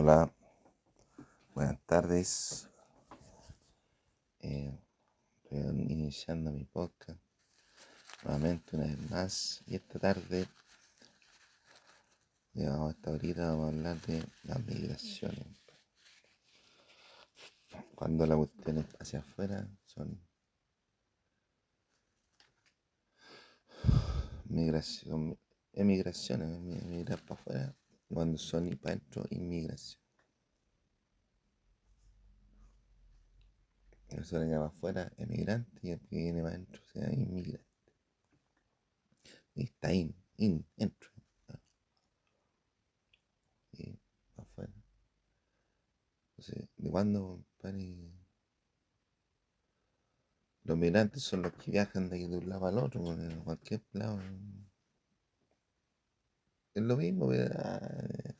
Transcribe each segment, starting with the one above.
Hola, buenas tardes. Eh, iniciando mi podcast nuevamente una vez más y esta tarde, digamos, esta ahorita vamos a hablar de las migraciones. Cuando la cuestión es hacia afuera son migración, emigraciones, emigrar para afuera, cuando son y adentro, inmigración. Eso le llama afuera emigrante y el que viene para adentro sea inmigrante. Y está in, in, entro. Y afuera. Entonces, ¿de cuándo, compadre? Los migrantes son los que viajan de, de un lado al otro, en cualquier lado. Es lo mismo, ¿verdad?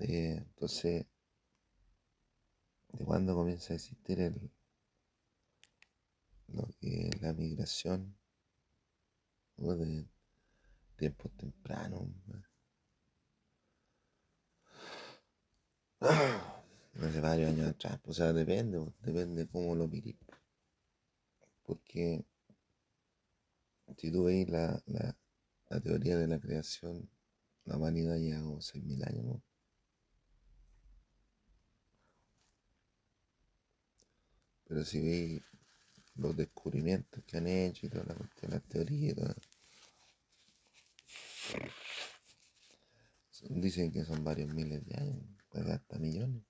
Eh, entonces, ¿de cuándo comienza a existir el, lo que es la migración? O de tiempos tempranos. Hace varios años atrás, pues, o sea, depende, depende cómo lo mires. Porque si tú veis la, la teoría de la creación, la humanidad lleva como 6.000 años. Pero si veis los descubrimientos que han hecho y toda la cuestión, las teorías y son- dicen que son varios miles de años, hasta millones.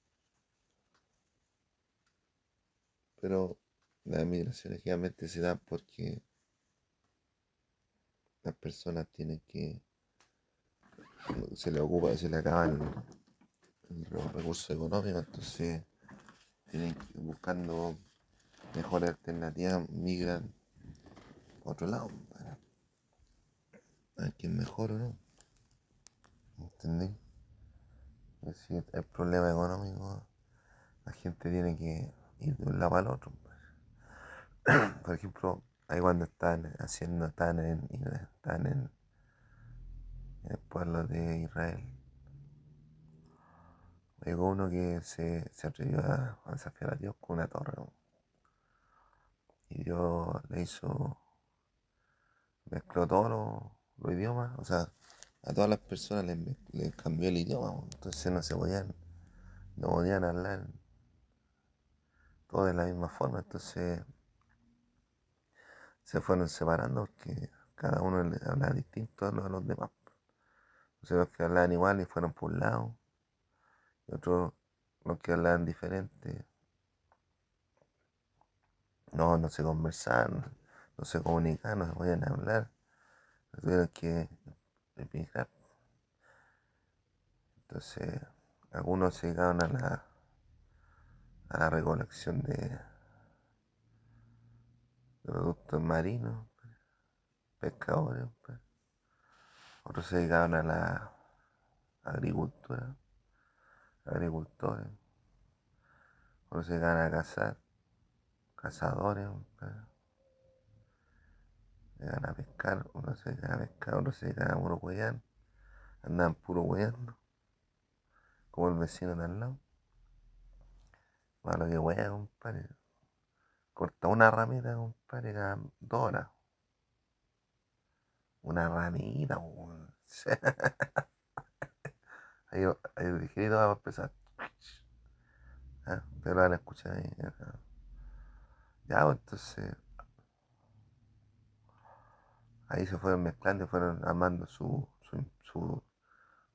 Pero las migraciones generalmente se dan porque las personas tienen que, se les ocupa, se les acaban los recursos económicos, entonces tienen que buscando mejores alternativas, migran a otro lado, para a es mejor o no. ¿Entendí? Es decir, el problema económico, la gente tiene que ir de un lado al otro. pues. Por ejemplo, ahí cuando están haciendo, están en, están en, el pueblo de Israel, llegó uno que se, se atrevió a, a desafiar a Dios con una torre. Y Dios le hizo, mezcló todos los, idiomas, o sea, a todas las personas les, cambió el idioma, entonces no se podían, no podían hablar todos de la misma forma, entonces se fueron separando porque cada uno le hablaba distinto a los, demás. Entonces los que hablaban igual y fueron por un lado, y otros los que hablaban diferente, no, no se conversaban, no se comunicaban, no se podían hablar, tuvieron que emigrar. Entonces algunos se dedicaron a la, a la recolección de productos marinos, pescadores, pues. otros se dedicaron a la agricultura, agricultores, otros se dedicaban a cazar, cazadores, pues. se dedicaban a pescar, unos se dedicaban a pescar, otros se dedicaban a puro huear, andaban puro hueando, como el vecino de al lado. Malo que hueá, compadre. Corta una ramita, compadre, cada dos horas. Una ramita, weón. Ahí, ahí ligerito va a empezar. Ah, Pero van a escuchar ahí. Ya, pues, entonces. Ahí se fueron mezclando fueron armando su, su, su,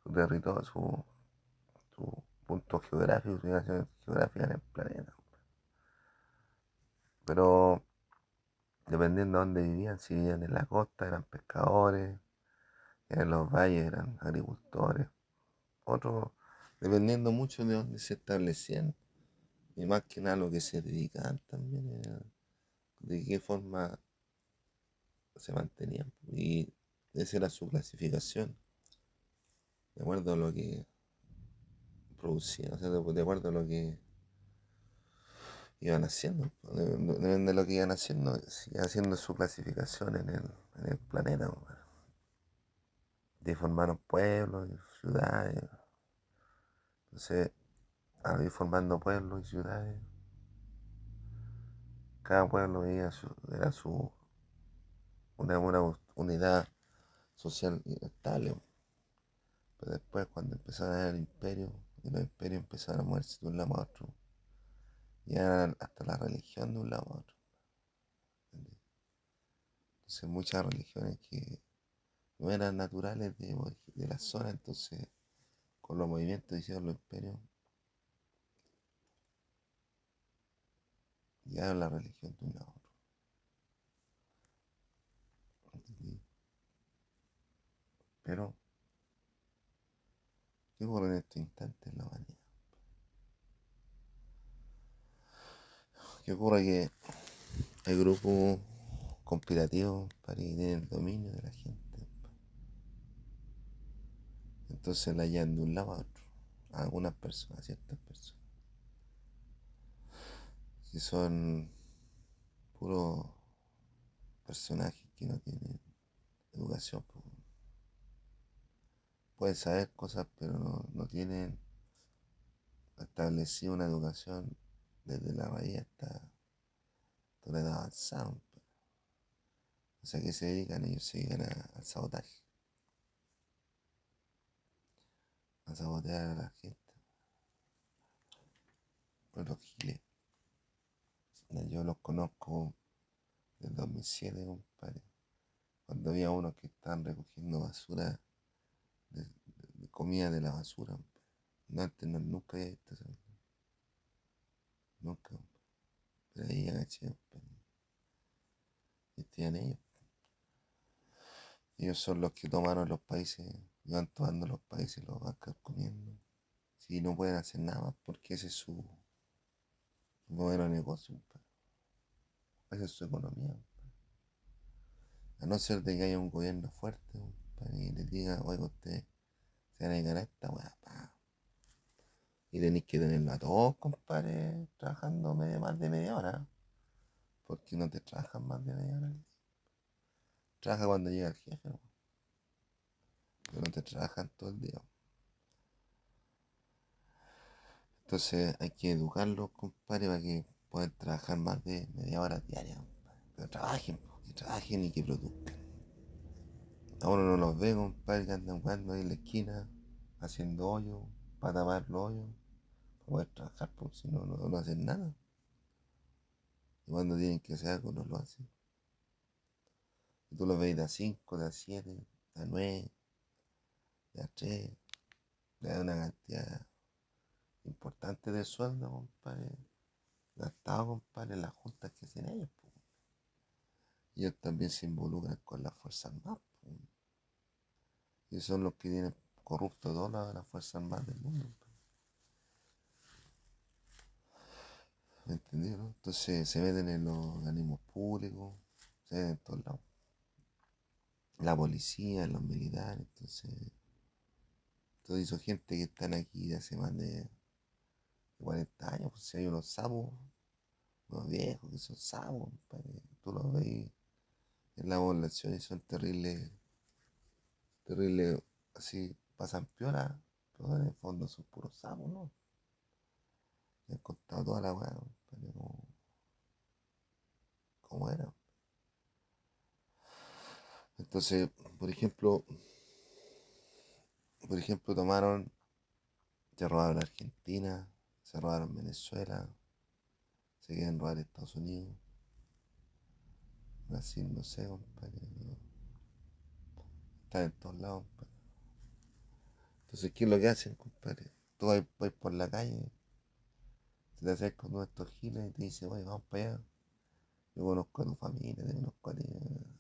su territorio, su, su punto geográfico, su ubicación geográfica en el planeta. Pero dependiendo de dónde vivían, si vivían en la costa eran pescadores, en los valles eran agricultores, otros dependiendo mucho de dónde se establecían y más que nada lo que se dedicaban también, de qué forma se mantenían y esa era su clasificación, de acuerdo a lo que producían, o sea, de acuerdo a lo que iban haciendo, de- de- depende de lo que iban haciendo, iban haciendo su clasificación en el, en el planeta, pues. de formaron pueblos, y ciudades, Entonces, al ir formando pueblos y ciudades, cada pueblo era su una, una unidad social estable. Pero después cuando empezaron el imperio, y los imperios empezaron a moverse de un lado a otro, y eran hasta la religión de un lado a otro. Entonces muchas religiones que no eran naturales de, de la zona, entonces con los movimientos hicieron los imperios, llegaron la religión de un lado a otro. Pero, ¿qué ocurre en este instante en la humanidad? ¿Qué ocurre? Que hay grupos conspirativos para que tienen el dominio de la gente. Entonces la llevan de un lado a otro. A algunas personas, a ciertas personas. Que son puros personajes que no tienen educación. Pueden saber cosas, pero no, tienen establecido una educación desde la raíz hasta edad avanzada. O sea, que se dedican? Ellos se dedican al sabotaje. A sabotear a la gente. Por los giles. Yo los conozco del 2007, compadre. Cuando había unos que estaban recogiendo basura de, comida de la basura. No, antes no, nunca había visto eso. Nunca. Pero ahí agaché. Estaban ellos. Ellos son los que tomaron los países, van tomando los países los van comiendo. Si no pueden hacer nada porque ese es su, modelo de negocio. Esa es su economía. A no ser de que haya un gobierno fuerte y les diga, oiga, usted se van a a esta weá, Y tenéis que tenerlo a todos, compadre, trabajando medio, más de media hora. Porque no te trabajan más de media hora. Trabaja cuando llega el jefe. Pero no te trabajan todo el día. Entonces hay que educarlos, compadre, para que puedan trabajar más de media hora diaria. Pero trabajen, que trabajen y que produzcan. A uno no los ve, compadre, que andan jugando ahí en la esquina, haciendo hoyo, para tapar los hoyos, poder trabajar, porque si no, no, hacen nada. Y cuando tienen que hacer algo, no lo hacen. Y tú los ves de a 5, de a 7, de a 9, de a 3, de una cantidad importante de sueldo, compadre, gastado, compadre, las juntas que hacen ellos. Y ellos también se involucran con las fuerzas armadas. Y son los que tienen corrupto todas las fuerzas armadas del mundo. ¿Me entendieron? Entonces se meten en los organismos públicos, se meten en todos lados. La policía, los militares, entonces. Toda esa gente que están aquí de hace más de 40 años, pues si hay unos sapos, unos viejos que son sapos, tú los ves en la población y son terribles terrible, así pasan piola, pero en el fondo son puros sapos, ¿no? Me han contado toda la weá, pero como, era. Entonces, por ejemplo, por ejemplo, tomaron, se robaron Argentina, se robaron Venezuela, se quieren robar Estados Unidos, Brasil, no sé, compadre en todos lados, Entonces, ¿qué es lo que hacen, compadre? Tú vas, por la calle, se te acerca uno de estos giles y te dice, oye, vamos para allá. Yo conozco a tu familia, te conozco a ti.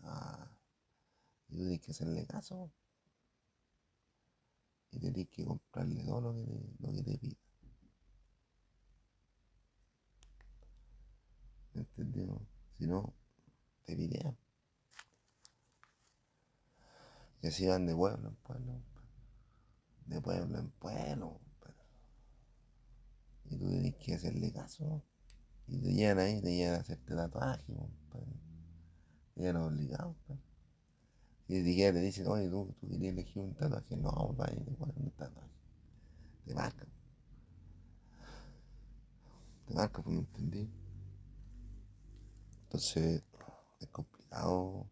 Ah, y tú tienes que hacerle caso. Y tienes que comprarle todo lo que te, lo que te pida. ¿Me entendió? Si no, te videan. Que se iban de pueblo en pueblo. De pueblo en pueblo. Y tú tienes que hacerle caso. Y te llegan ahí, te llegan a hacerte tatuaje, Te llegan obligado, Y ni siquiera te dicen, oye, tú, tú querías elegir un tatuaje. No, compadre, te ponen un tatuaje. Te marcan. te marca, pues no entendí. Entonces, es complicado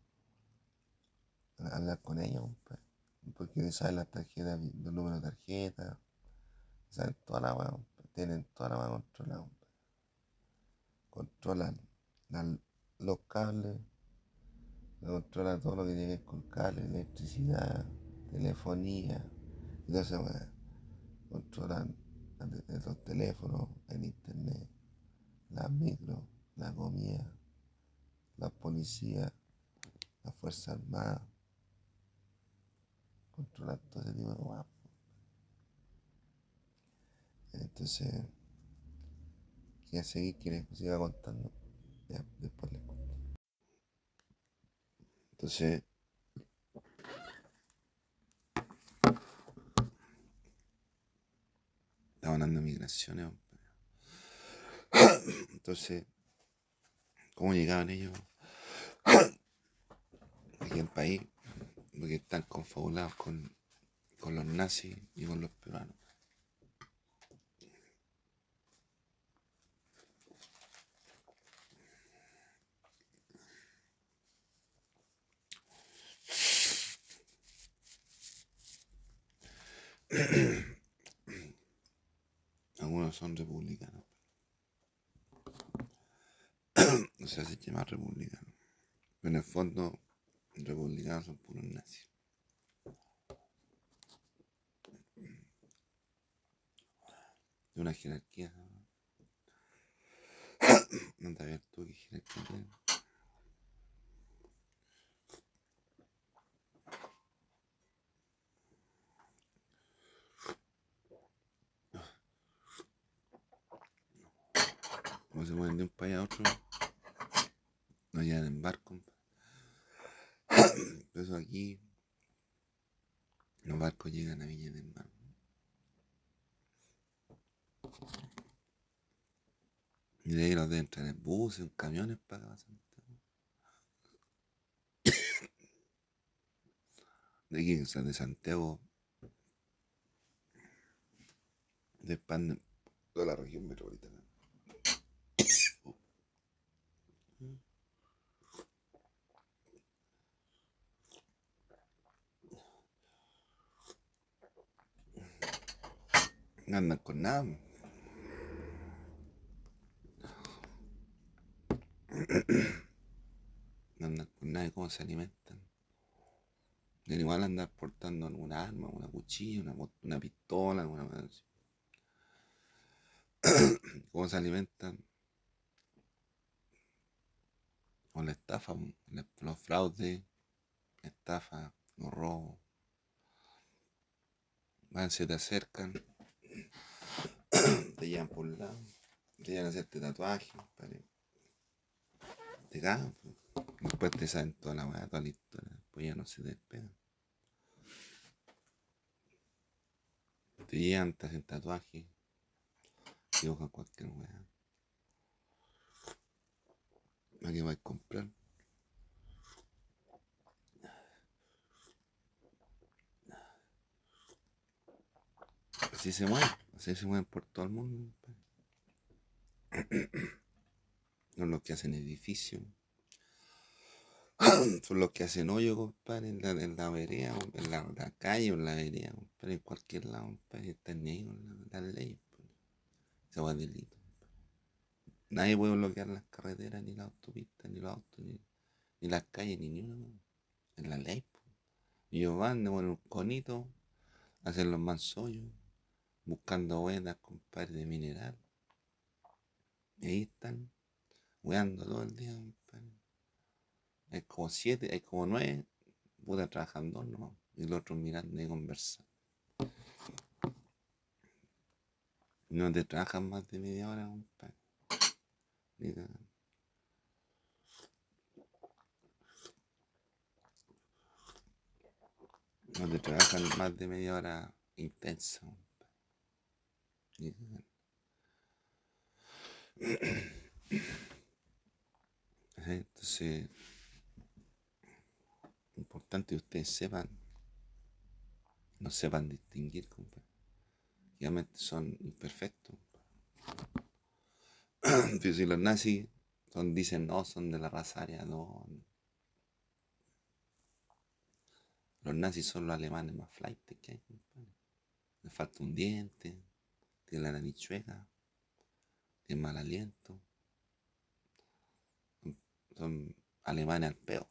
hablar con ellos, pues, porque saben la tarjeta, los números de tarjeta, saben toda la weá, tienen toda la weá controlada. Controlan los cables, controlan todo lo que tiene que ver con cables, electricidad, telefonía, y todo eso, controlan los teléfonos, el internet, la micro, la comida, la policía, la fuerza armada, controlar todo ese tipo de guapo. Entonces, quiere seguir, que siga contando, ya después le cuento. Entonces, estaba hablando de migraciones. Entonces, ¿cómo llegaban ellos aquí al país? Porque están confabulados con, con los nazis y con los peruanos. Algunos son republicanos. se llama republicano. Pero en el fondo, republicanos son puros nazis. De una jerarquía. No te habías tú que jerarquía. Se mueven de un país a otro, no llegan en barco. Por aquí los barcos llegan a Viña del Mar. Y de ahí los deben traer en buses, en camiones para acá. De aquí, de Santiago, de Pan, toda la región metropolitana. No andan con nada. No andan con nada de cómo se alimentan. Del igual andar portando alguna arma, una cuchilla, una, una pistola, alguna. ¿Cómo se alimentan? Con la estafa, los fraudes, estafa, los robos. Van, se te acercan te llevan por un lado, te llevan a hacerte tatuajes, te cagan, pues. después te saben toda la weá, toda la historia, después ya no se despegan. Te llevan, te hacen tatuajes, dibujan cualquier weá. ¿Para qué vais a comprar? Así se mueve. Así se mueven por todo el mundo. Son los que hacen edificios. Son los que hacen hoyo, compadre, en la, en la vereda, en la, calle o en la vereda, compadre, en cualquier lado, compadre, están ahí con la, ley. Se va delito. Nadie puede bloquear las carreteras, ni las autopistas, ni los autos, ni, las calles, ni ninguna. En la ley. Y ellos van, de un conito, hacen los mansollos buscando buenas, compadre, de mineral. Y ahí están, weando todo el día, compadre. Hay como siete, hay como nueve, puta trabajando, ¿no? Y los otros mirando y conversando. No te trabajan más de media hora, compadre. No te trabajan más de media hora intensa. Entonces, importante que ustedes sepan, no sepan distinguir, compadre. Obviamente son imperfectos. Si los nazis dicen no, son de la raza aria, no. Los nazis son los alemanes más flight que hay, compadre. Les falta un diente, tiene la nariz chueca, tiene mal aliento. Son alemanes al peo.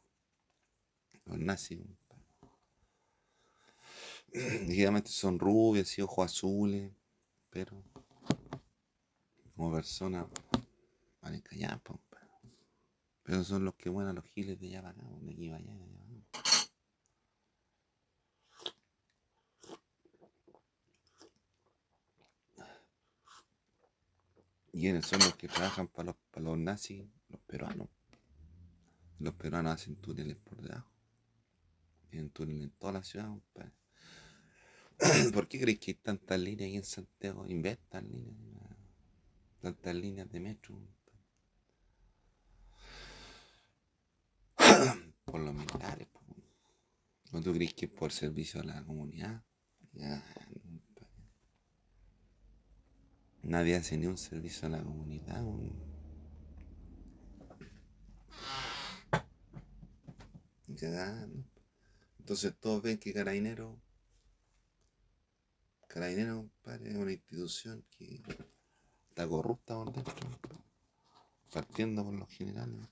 Los nazis. Ligeramente son rubios y ojos azules, pero como persona, vale callar. Pero son los que buenan los giles de allá para acá, de aquí de allá para acá. ¿Y quiénes son los que trabajan para los, para los nazis? Los peruanos. Los peruanos hacen túneles por debajo. Tienen túneles en toda la ciudad. ¿Por qué creéis que hay tantas líneas aquí en Santiago? Inventan líneas. Tantas líneas de metro. Por los militares. ¿No tú crees que es por servicio a la comunidad? Nadie hace ni un servicio a la comunidad. Entonces todos ven que Carabinero, Carabinero, compadre, es una institución que está corrupta por dentro, partiendo por los generales.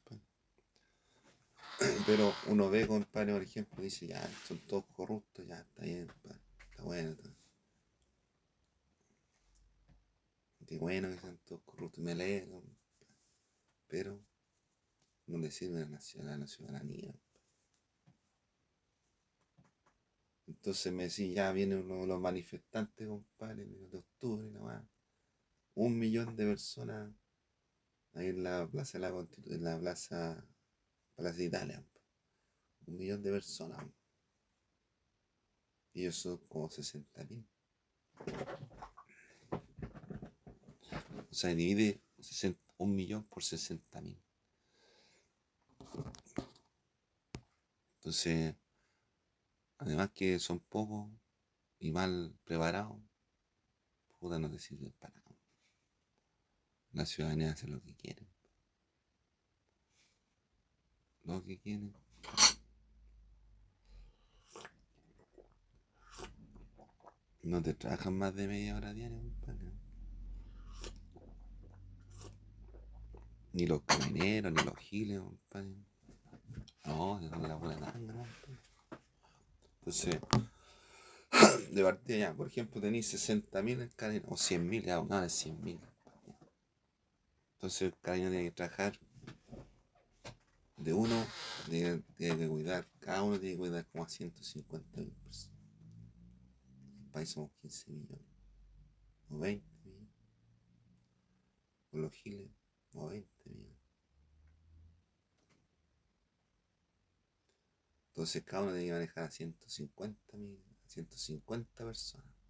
Pero uno ve, compadre, por ejemplo, dice, ya, son todos corruptos, ya, está bien, compadre, está bueno. Qué bueno que sean todos corruptos, me alegro, pero no le sirve a la, ci- a la ciudadanía. Entonces me decía, ya vienen los, manifestantes, compadre, de octubre, nada más. Un millón de personas ahí en la plaza de la Constitu- en la plaza, plaza de Italia. Un millón de personas. Y ellos son como 60 mil. O sea, divide 60 un millón por 60 mil. Entonces, además que son pocos y mal preparados, puta no te para nada. La ciudadanía hace lo que quiere. Lo que quieren. No te trabajan más de media hora diaria, compadre. Ni los camineros, ni los giles, compadre. No, dan la buena tanga. Entonces, de partida ya, por ejemplo, tenéis 60.000 en cadena, o 100.000, ya, no, es 100.000. Entonces, cada año tiene que trabajar de uno, tiene, tiene que cuidar, cada uno tiene que cuidar como a 150.000 personas. En el país somos 15 millones, o 20 millones. Con los giles, o 20 millones. Entonces cada uno tiene que manejar a 150 mil, 150 personas.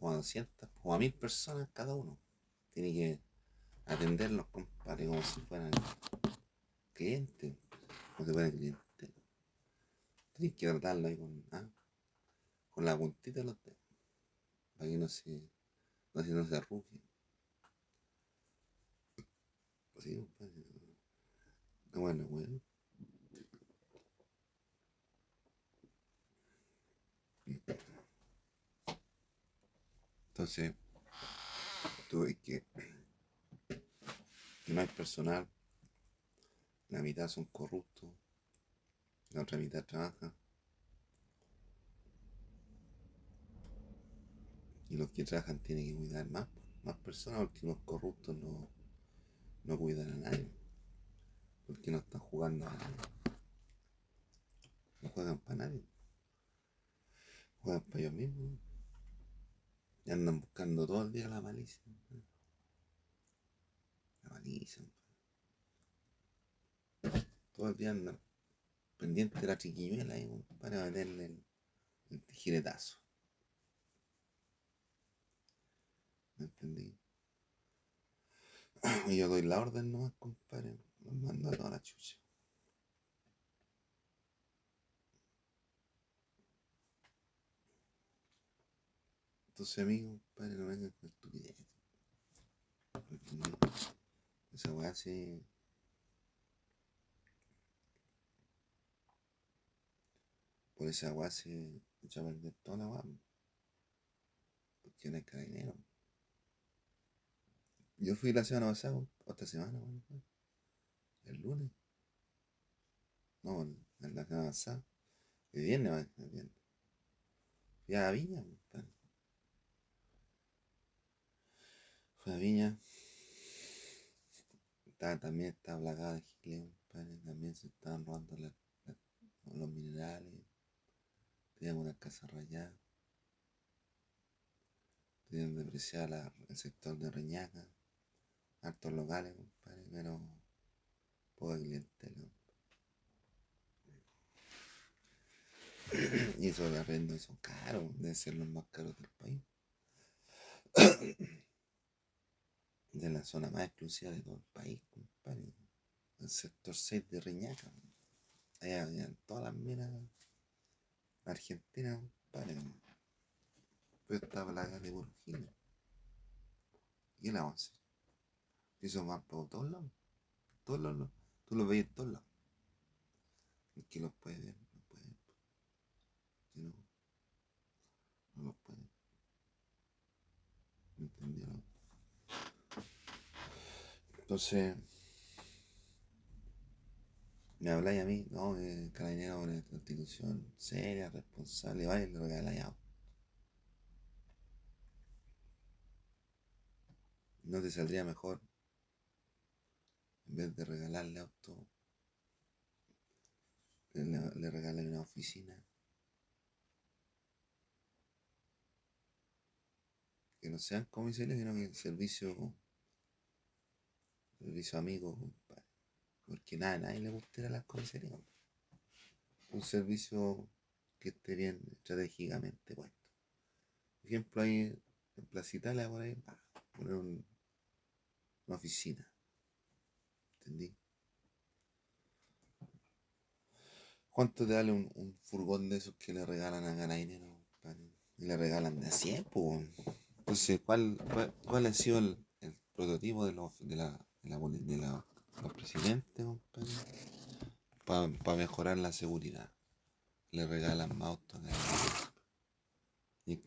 O a 200, como a 1000 personas cada uno. Tiene que atenderlos, compadre, como si fueran clientes. Como si fueran clientes. Tienes que tratarlo ahí con, ah, con la puntita de los dedos. Para que no se, no se, no se arrugue. Sí, compadre. No, bueno, bueno. Entonces, tú ves que, que no hay personal, la mitad son corruptos, la otra mitad trabaja. Y los que trabajan tienen que cuidar más, más personas, porque los corruptos no, no cuidan a nadie. Porque no están jugando a nadie. No juegan para nadie. Juegan para ellos mismos. Y andan buscando todo el día la malicia. La malicia. Todo el día andan pendiente de la chiquiñuela para meterle el, el tijiretazo. ¿Me entendí? Y yo doy la orden nomás, compadre. Los mando a toda la chucha. Entonces, amigo, compadre, no vengan con estupidez. Esa weá sí. Por esa weá se echó a perder toda la weá. Porque no hay carabinero. Yo fui la semana pasada, o esta semana, el lunes. No, en la semana pasada. El viernes, el viernes. Fui a la viña, compadre. Fui a la viña. Estaba, también estaba plagada de giles. También se estaban robando la- los minerales. Teníamos una casa rayada. Tenían depreciada el sector de Reñaca. Hartos locales, compadre, pero poca clientela. Y eso de arrendo son caros, deben ser los más caros del país. De la zona más exclusiva de todo el país, compadre. El sector 6 de Reñaca. Allá habían todas las minas argentinas, compadre. Pero estaba la de Burgina. ¿Y qué le vamos a hacer? Eso va por todos lados. Todos lados. Tú lo ves en todos lados. El que los puede ver, los puede ver. Si no, no los puede. ¿Me entendieron? Entonces, me habláis a mí, no, eh, carabinero una institución seria, responsable, vaya, le regaláis auto. ¿No te saldría mejor en vez de regalarle auto, le, le regalas una oficina? Que no sean comisarios, sino que servicio, servicio amigo, compadre. Porque nada, a nadie le gusta ir a las comisarías. Un servicio que esté bien estratégicamente puesto. Por ejemplo, ahí en Plaza por ahí, poner un- una oficina. ¿Entendí? ¿Cuánto te vale un, un furgón de esos que le regalan a compadre? Y le regalan de a 100, pues. Entonces, ¿cuál, cuál, ha sido el, el prototipo de los, de la, de la, los presidentes, Para mejorar la seguridad. Le regalan más autos a. Y el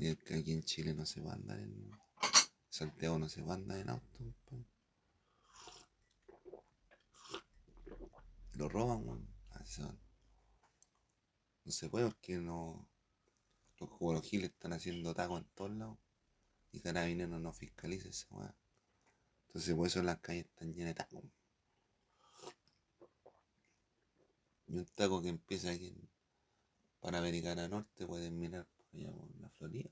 y aquí en Chile no se va a andar en. Santiago no se va a andar en auto, compadre. Lo roban, weón. Son. No se puede porque no. Los jugologiles están haciendo tacos en todos lados. Y carabineros no fiscaliza esa weá. Entonces por eso las calles están llenas de tacos. Y un taco que empieza aquí en Panamericana Norte pueden mirar por allá por la Florida.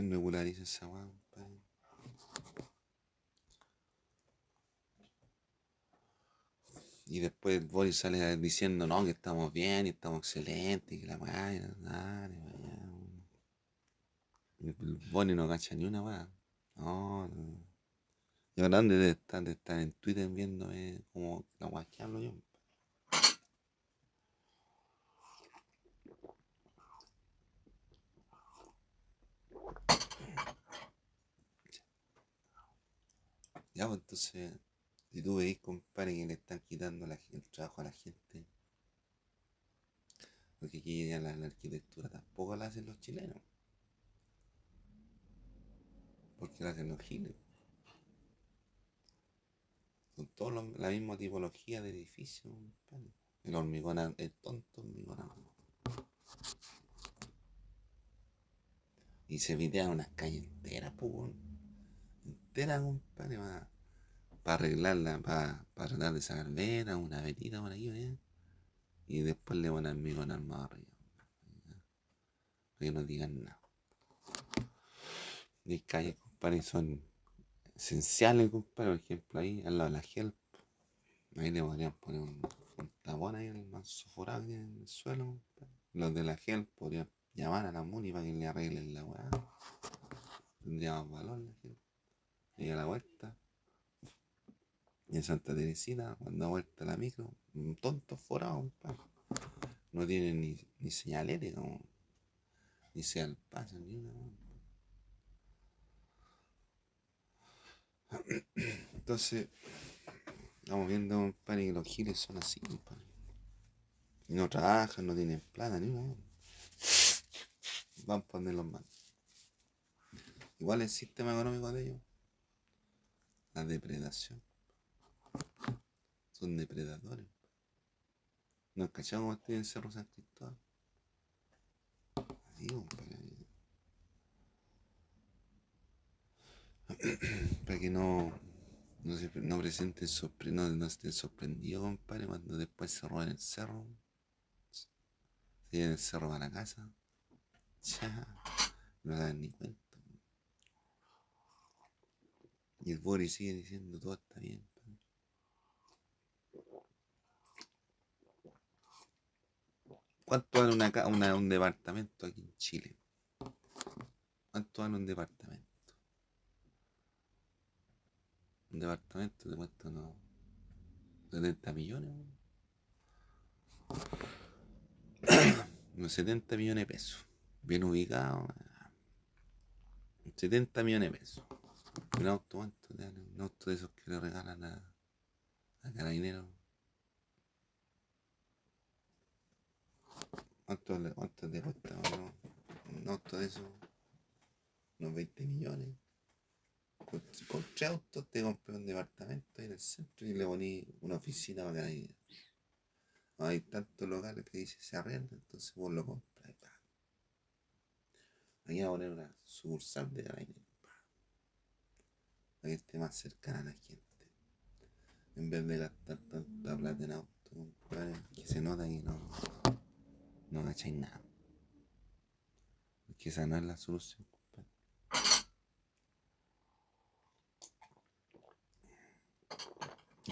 ¿Quién regulariza esa weá? Y después Boris sale diciendo, no, que estamos bien y estamos excelentes y que la weá, y Boris no cacha ni una weá. No, no. Y ahora estar, debe estar en Twitter viendo eh, como la weá que hablo yo. Ya, pues entonces, si tú veis, compadre, que le están quitando el trabajo a la gente, porque aquí ya la, arquitectura tampoco la hacen los chilenos, porque la hacen los giles. Son todos la misma tipología de edificio, compadre. El hormigón, el tonto hormigón. Y se videan unas calles enteras, pues, weón. Enteras, compadre, para arreglarla, para tratar de sacar venas, una verita por aquí, ¿eh? Y después le van al hormigón armado arriba. Para que no digan nada. Hay calles, compadre, son esenciales, compadre. Por ejemplo, ahí al lado de la GEL, ahí le podrían poner un, un ahí el manso forado en el suelo, compadre. Los de la GEL podrían llamar a la MUNI para que le arreglen la weá. Tendría más valor la. Y a la vuelta, Y en Santa Teresina, cuando ha vuelto la micro, un tonto forado. No tiene ni, ni señalética, como, ni sea el paso, ni una. Entonces, estamos viendo, compadre, que los giles son así, compadre. No trabajan, no tienen plata, ni una. Van por donde los mandan. Igual el sistema económico de ellos. La depredación. Son depredadores. ¿No has cachado cómo estoy en Cerro San Cristóbal? Para que no, no, se, no presenten sorpre no, no estén sorprendidos, compadre, cuando después se roban el cerro. Se llevan el cerro para la casa. Ya, no dan ni cuenta. Y el Boris sigue diciendo todo está bien. ¿Cuánto vale una, una- un departamento aquí en Chile? ¿Cuánto vale un departamento? Un departamento te cuesta unos 70 millones. Unos 70 millones de pesos. Bien ubicado. weón. 70 millones de pesos. Un auto, ¿cuánto te vale? Un auto de esos que le regalan a, a carabineros. ¿Cuánto, le- cuánto te cuesta weón? un auto de esos? Unos 20 millones. Con, con tres autos te compré un departamento ahí en el centro y le poní una oficina para carabineros. Hay tantos locales que dice se arrenda, entonces vos lo compras. Aquí voy a poner una sucursal de carabineros. Que esté más cercana a la gente. En vez de gastar tanta plata en auto, compadre, que se nota que no, no cacháis nada. Porque esa no es la solución, compadre.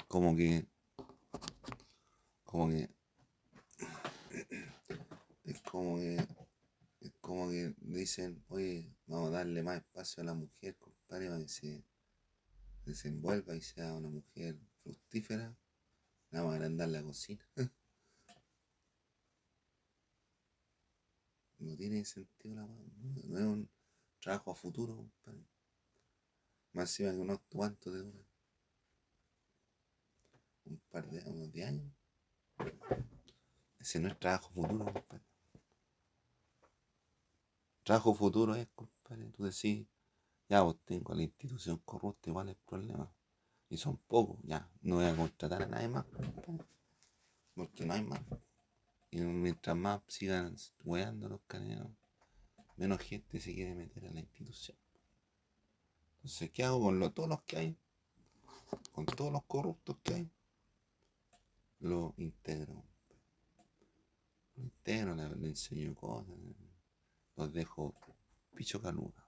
Como que. Como que. Es como que. Es como que dicen, oye, vamos a darle más espacio a la mujer, compadre, para que se desenvuelva y sea una mujer fructífera. Vamos a agrandar la cocina. No tiene sentido la weá, no, es un trabajo a futuro, compadre. Más encima que unos cuantos de dura. Un par de unos 10 años. Ese no es trabajo futuro, compadre. Trabajo futuro es, compadre, tú decís, ya vos tengo la institución corrupta, igual es problema. Y son pocos, ya, no voy a contratar a nadie más. Porque no hay más. Y mientras más sigan weando los caneros, menos gente se quiere meter a la institución. Entonces, ¿qué hago con lo- todos los que hay? Con todos los corruptos que hay. Lo integro. Lo integro, le, enseño cosas. Los dejo picho caluga.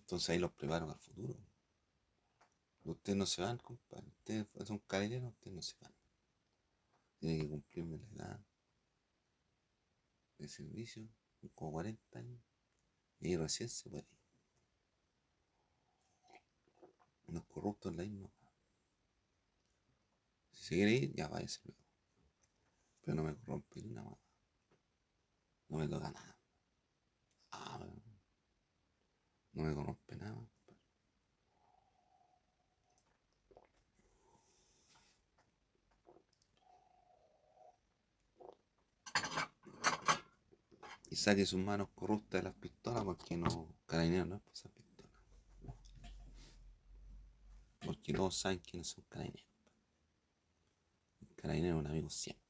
Entonces ahí los preparo al futuro. Ustedes no se van, compadre. Ustedes son carabineros, ustedes no se van. Tienen que cumplirme la edad de servicio, como 40 años. Y recién se puede ir. Unos corruptos en la misma. Si se quiere ir, ya váyase luego. No me ni una más. No me toca nada. Ah. No me corrompe nada. y saque sus manos corruptas de las pistolas porque no, carabineros no es por esas pistolas. Porque todos saben quiénes son carabineros. El carabinero es un amigo siempre.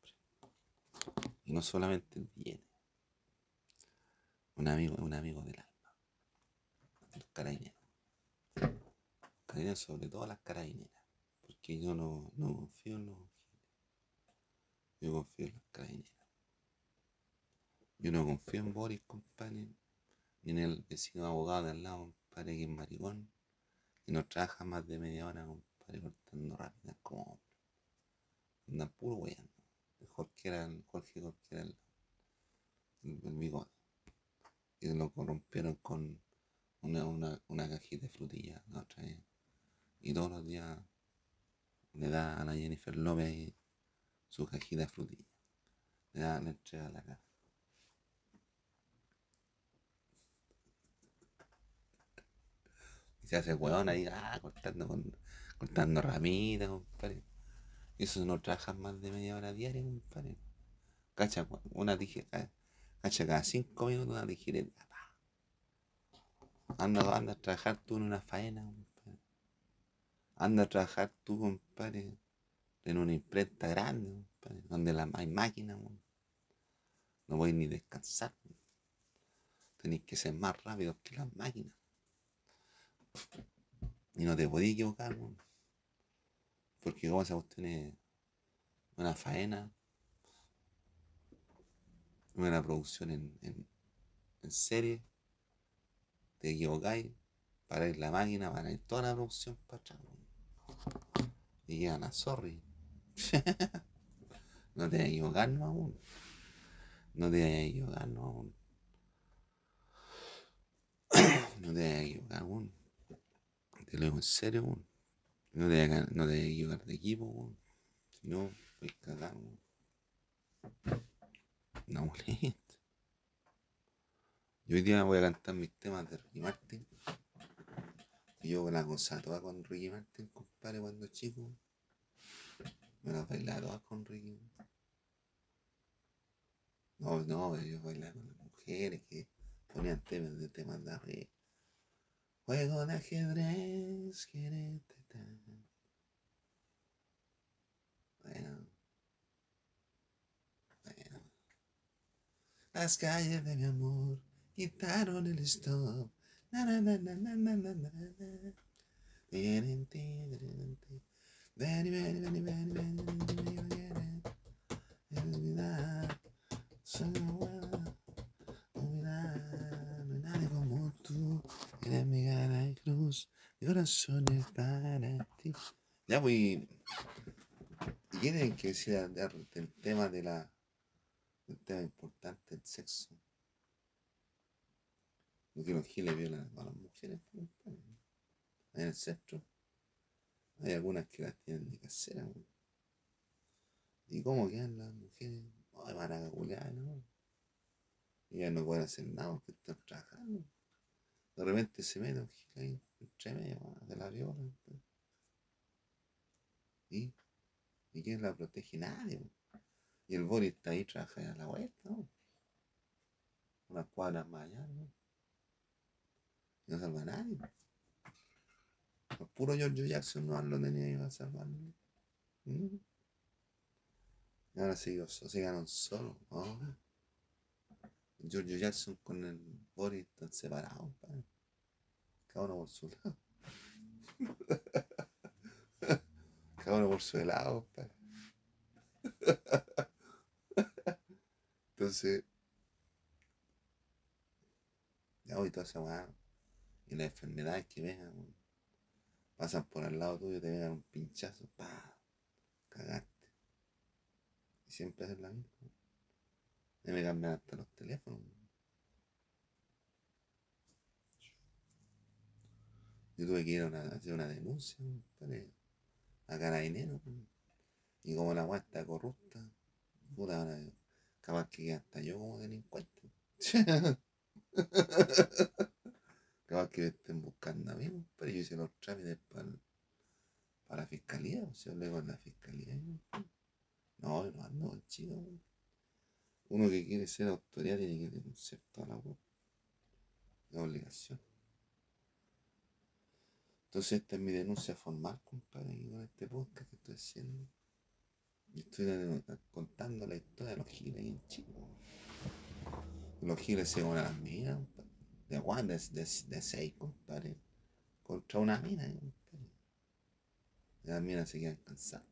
Y no solamente viene. Un amigo un amigo del alma. Los carabineros. Los sobre todo las carabineras. Porque yo no, no confío en los. Yo confío en las carabineras. Yo no confío en Boris, compadre, ni en el vecino abogado de al lado, compadre, que es maricón, y no trabaja más de media hora, compadre, cortando rápidas como hombre. Andan puro weyando. El Jorge era el Jorge Jorge era el, el, bigote. Y lo corrompieron con una, una, una cajita de frutillas la otra. Y todos los días le da a la Jennifer López su cajita de frutillas. Le da, le entrega la casa. Y se hace hueón ahí, ah, cortando, con, cortando ramitas, compadre. Y eso no trabajan más de media hora diaria, compadre. Cacha, una tijera, cacha cada cinco minutos una tijereta. Anda, anda a trabajar tú en una faena, compadre. Anda a trabajar tú, compadre, en una imprenta grande, compadre, donde la, hay máquinas, weón. No voy ni descansar. Tenéis que ser más rápidos que las máquinas. Y no te podéis equivocar, weón. Porque como esa cuestión es una faena, una producción en, en, en serie, te equivocáis, paráis la máquina, paráis toda la producción para atrás. Y llegan a sorry. no te equivocar, no aún. No te vayas a equivocar, aún. no te vayas a equivocar, aún. Te lo digo en serio, weón. No te a, no te equivocar de equipo. Si no, voy a cagar, weón. No moleste. Yo hoy día voy a cantar mis temas de Ricky Martin. Yo la gozaba toda con Ricky Martin, compadre, cuando chico. Me las bailaba todas con Ricky. No, no, yo bailaba con las mujeres que ponían temas de temas de arriba. Juego de ajedrez, quererte las calles de mi amor quitaron el stop. Na, na, na, na, na, na, na. Ven, ven, ven, ven, ven, ven, cruz. Mi corazón es para ti. Ya voy. ¿Y qué tienen que decir del, del tema de la. del tema importante, el sexo? Porque los giles violan a las mujeres, pues, en el centro. Hay algunas que las tienen de casera. ¿Y cómo quedan las mujeres? Ay, van a caculear, ¿no? Ellas no pueden hacer nada porque están trabajando. De repente se mete un gil ahí entre medio, de la viola. ¿Y? ¿Y quién la protege? Nadie. Y el Boris está ahí trabajando a la vuelta, ¿no? Unas cuadras más allá, ¿no? Y no salva a nadie. El puro George Jackson no lo tenía iba a salvar. ¿no? ¿Mm? Y ahora se, se quedaron solos. ¿no? George Jackson con el Boris están separados. Cada uno por su lado. Cada uno por su lado, padre. Entonces, ya hoy toda esa weá. Y las enfermedades que vengan, pasan por al lado tuyo, te pegan un pinchazo, pa, cagaste. Y siempre hacen la misma. Y me cambian hasta los teléfonos. weón. Yo tuve que ir a, una- hacer una denuncia, para a carabinero, weón. Y como la weá corrupta, puta, ahora capaz que hasta yo como delincuente. capaz que me estén buscando a mí, pero yo hice los trámites para, para la fiscalía, o sea, hablé con la fiscalía. No, no ando chido. Uno que quiere ser autoridad tiene que denunciar toda la. Es obligación. Entonces esta es mi denuncia formal, compadre, con este podcast que estoy haciendo. Estoy contando la historia de los giles en Chile. Los giles se van a las minas. De Juan, de, de, de seis, compadre. Contra una mina, compadre. Y las minas se quedan cansadas.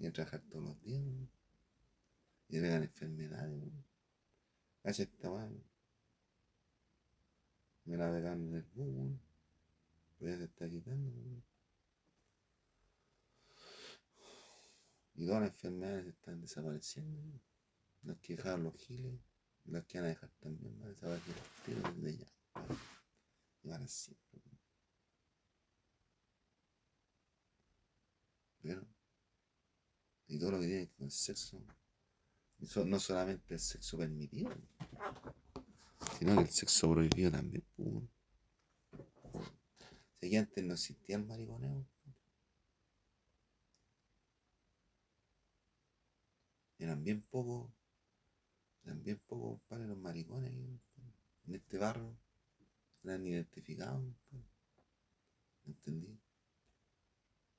Y a trabajar todos los días. Y le dan enfermedades. Cacha esta. Me la pegaron en el bus. Pero se está quitando. Y todas las enfermedades están desapareciendo. Las que dejaron los giles Las que van a dejar también van a desaparecer desde ya. Y van a siempre. Pero, y todo lo que tiene con el sexo, no solamente el sexo permitido, sino que el sexo prohibido también. Aquí antes no existía el mariconeo, eran bien pocos, eran bien pocos compadre, los maricones en este barrio, eran identificados. ¿entendí?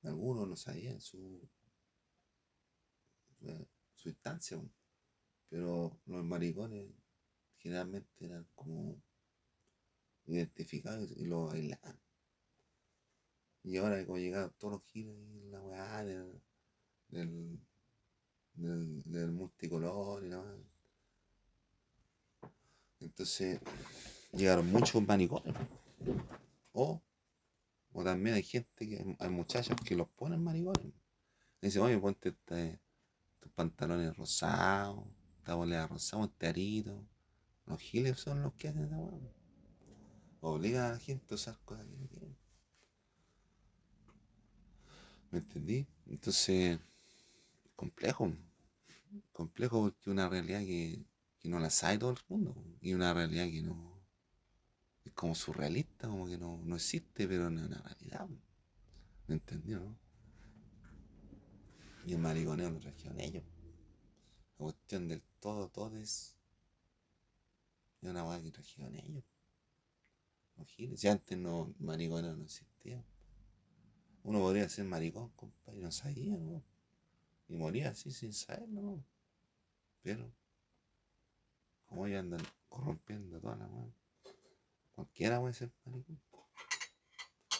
Algunos no sabían su, su, su instancia, pero los maricones generalmente eran como identificados y los aislaban. Y ahora como llegaron todos los giros y la weá del, del, del, multicolor y la weá. Entonces llegaron muchos maricones. O, o también hay gente que hay muchachas que los ponen maricones. Dicen, oye, ponte este- tus pantalones rosados, esta bolera rosada, un tearito. Los giles son los que hacen esa weá. Obligan a la gente a usar cosas que no quieren. ¿Me entendí? Entonces, complejo. Complejo porque una realidad que, que no la sabe todo el mundo. Y una realidad que no. Es como surrealista, como que no, no existe, pero no es una realidad. ¿Me entendió, no? Y el mariconeo lo trajeron ellos. La cuestión del todo, todo es. Es una weá que trajeron ellos. Si antes no, mariconeo no existía. Uno podría ser maricón, compadre, y no sabía, ¿no? Y moría así sin saberlo, ¿no? Pero, como ellos andan corrompiendo toda la mano, cualquiera puede ser maricón.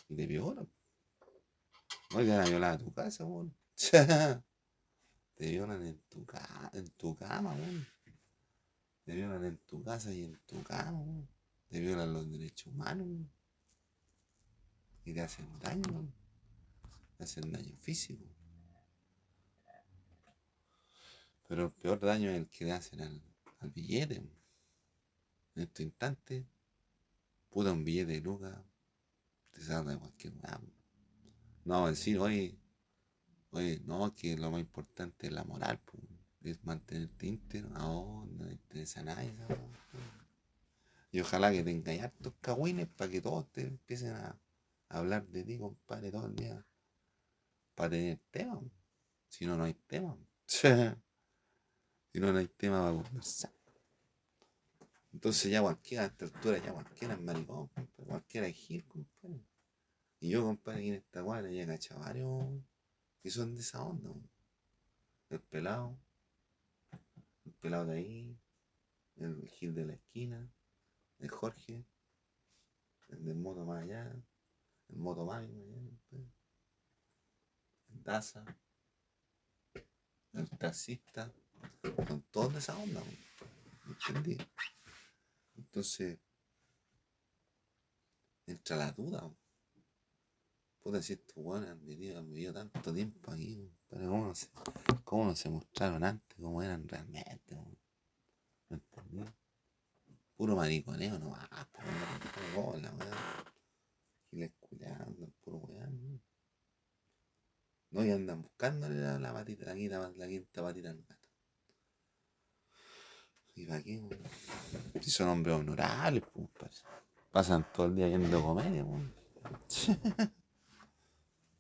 Y te violan. No te van a violar a tu casa, weón. te violan en tu, ca en tu cama, weón. Te violan en tu casa y en tu cama, weón. Te violan los derechos humanos, weón. Y te hacen daño, weón. Te hacen daño físico. Pero el peor daño es el que le hacen al, billete. En este instante, puta un billete de lucas, te salga de cualquier weón. No decir, oye, oye, no, que lo más importante es la moral, es mantenerte íntegro. No, no le interesa a nadie esa weá, pues. Y ojalá que tengas hartos cagüines para que todos te empiecen a hablar de ti, compadre, todo el día. Para tener tema. Si no, no hay tema. Si no, no hay tema para conversar. Entonces ya cualquiera a esta altura, ya cualquiera es maricón. Cualquiera es gil, compadre. Y yo, compadre, aquí en esta cuadra ya he cachado varios que son de esa onda. El pelado, el pelado de ahí, el gil de la esquina, el Jorge, el del moto más allá, el moto más allá, Daza, el taxista, son todos de esa onda, weón. ¿entendí? Entonces, entra la duda. Puta, si estos weones han vivido, han vivido tanto tiempo aquí, pero cómo no, se, cómo no se mostraron antes, cómo eran realmente. ¿me entendí? Puro mariconeo nomás, po, weón, puro bola, weón. Giles culeando, puro weón. No, y andan buscándole la, la patita, la quinta, la quinta patita al gato. ¿Y para qué? Si son hombres honorables, pues. Pasan todo el día viendo comedia, weón.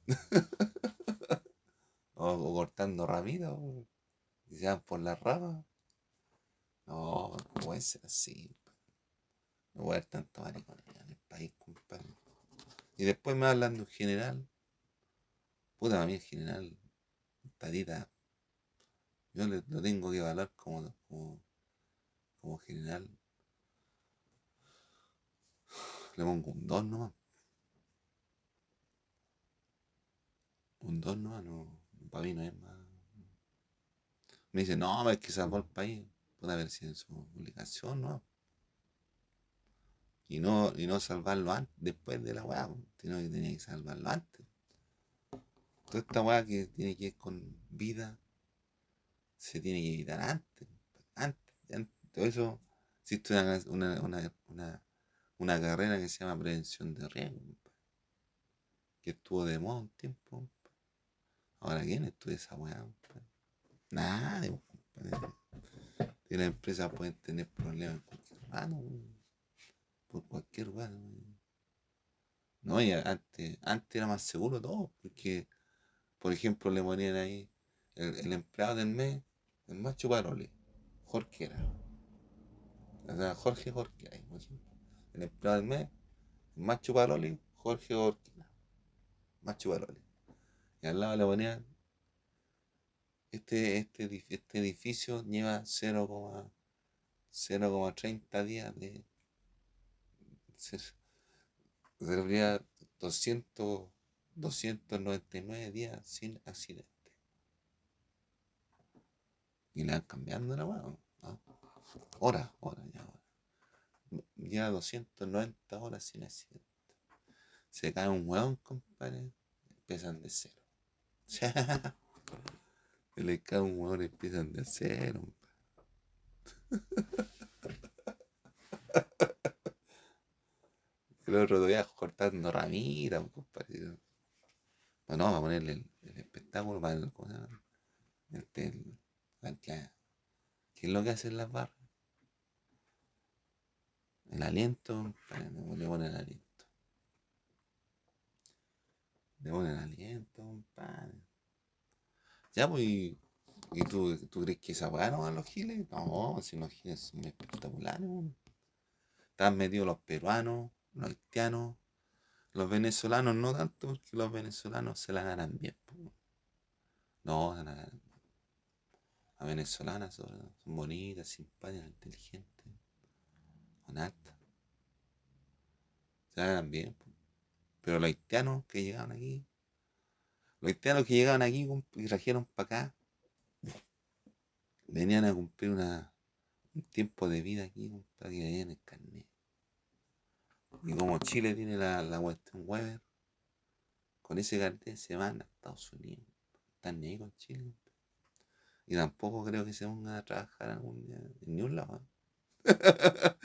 o, cortando ramitas. Y se van por las ramas. No, no puede ser así. No puede haber tanto mariconeo en el país, compadre. Y después me hablan de un general. Puta, para mí el general, patita, yo lo tengo que evaluar como, como, como general. Le pongo un 2 nomás. Un 2 nomás, no, para mí no es más. Me dice, no, es que salvó el país. Puede haber sido en su obligación, ¿no? Y no, y no salvarlo antes, después de la weá, sino que tenía que salvarlo antes. Toda esta weá que tiene que ver con vida se tiene que evitar antes. Antes, antes. Todo eso Existe una, una, una, una, carrera que se llama prevención de riesgo, que estuvo de moda un tiempo. Ahora, ¿quién estudia esa weá? Nadie. Y las empresas pueden tener problemas en cualquier mano, por cualquier lugar. No, y antes, antes era más seguro todo, porque, por ejemplo, le ponían ahí el, el empleado del mes, el macho Paroli, Jorge era. O sea, Jorge Jorge, ahí. El empleado del mes, el macho Paroli, Jorge Jorge. Macho Paroli. Y al lado le ponían este, este, este edificio lleva 0,0,30 días de. Se, debería 200, 299 días sin accidente. Y le van cambiando la mano. Horas, horas ya, horas. Lleva 290 horas sin accidente. Se cae un hueón, compadre, empiezan de cero. Se le cae un hueón empiezan de cero. El otro día cortando ramitas, compadre. Bueno, vamos a ponerle el, el espectáculo para el, ¿cómo se llama? Este, el- la- ¿Qué es lo que hacen las barras? El aliento, compadre, le ponen el aliento. Le ponen el aliento. Ya, pues, y, tú, tú crees que esa weá no van los giles? No, si los giles son espectaculares, weón. Están metidos los peruanos, los haitianos, los venezolanos no tanto, porque los venezolanos se la ganan bien. No, se la ganan bien. Las venezolanas son bonitas, simpáticas, inteligentes, honestas. Se la ganan bien. Pero los haitianos que llegaban aquí, los haitianos que llegaban aquí y trajeron para acá, venían a cumplir una, un tiempo de vida aquí, compadre, que venían el carnet. Y como Chile tiene la, la Western Weber, con ese carnet se van a Estados Unidos. Están ni ahí con Chile. Y tampoco creo que se pongan a trabajar algún día en ni un lado.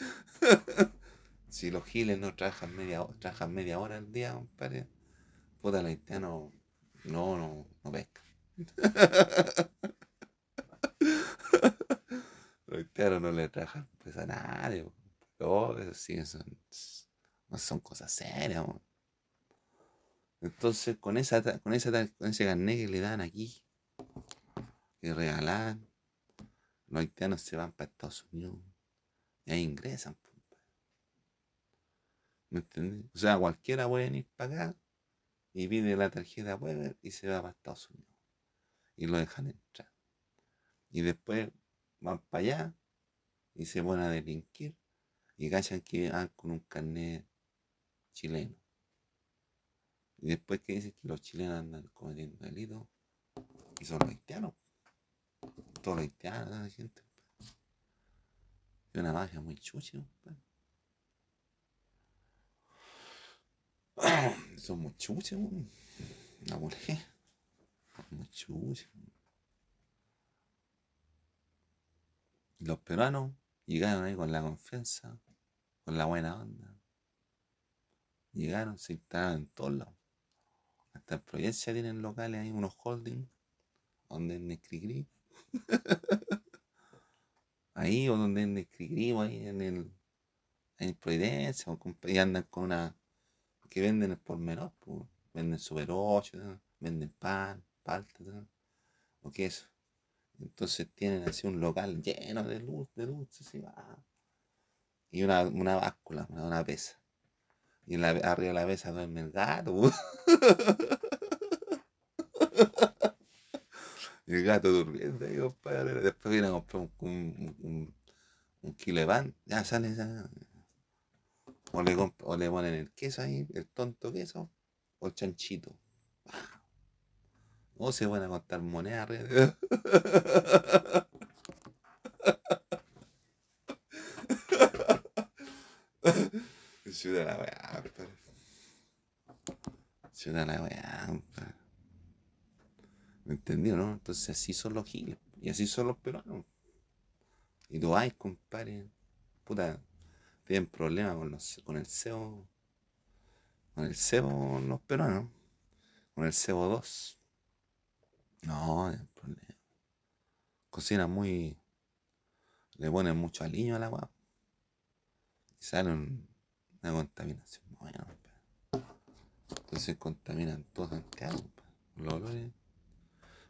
si los giles no trabajan media, trabajan media hora al día, compadre, puta, los haitianos no, no, no pescan. los haitianos no le trabajan pues a nadie. Oh, eso sí, son, no son cosas serias. Entonces, con, esa, con, esa, con ese carnet que le dan aquí, que regalan, los haitianos se van para Estados Unidos y ahí ingresan. ¿Me entendés? O sea, cualquiera puede venir para acá y pide la tarjeta Weber y se va para Estados Unidos. Y lo dejan entrar. Y después van para allá y se ponen a delinquir y cachan que van con un carnet chileno. Y después que dicen que los chilenos andan cometiendo delitos y son los haitianos. Todos los haitianos, la gente. Es una magia muy chucha. Son muy chuchas. La mujer. Muy chucha. Los peruanos llegaron ahí con la confianza, con la buena onda. Llegaron, se instalaron en todos lados. Hasta en Providencia tienen locales ahí, unos holdings, donde en Escrigrí. ahí o donde en Escrigrí, o ahí en el en Providencia, o con- y andan con una que venden el por menor, venden super 8, ¿no? venden pan, palta, o queso. Entonces tienen así un local lleno de luz, de dulces, y, va. y una, una báscula, una, una pesa. Y en la, arriba de la pesa duerme el gato. el gato durmiendo ahí, compadre. Después viene a comprar un, un, un- un kilo de pan, ya sale, ya. O le, o le ponen el queso ahí, el tonto queso, o el chanchito. O se van a contar monedas. Ciudad la weá, compadre. Ciudad la weá, compadre. ¿Me entendió, no? Entonces así son los giles. Y así son los peruanos. Y tú vas, compadre, puta, tienen problemas con, los, con el cebo, con el cebo los peruanos, con el cebo 2. No, no hay problema. Cocinan muy, le ponen mucho aliño al agua y sale una contaminación. Entonces contaminan todo en los.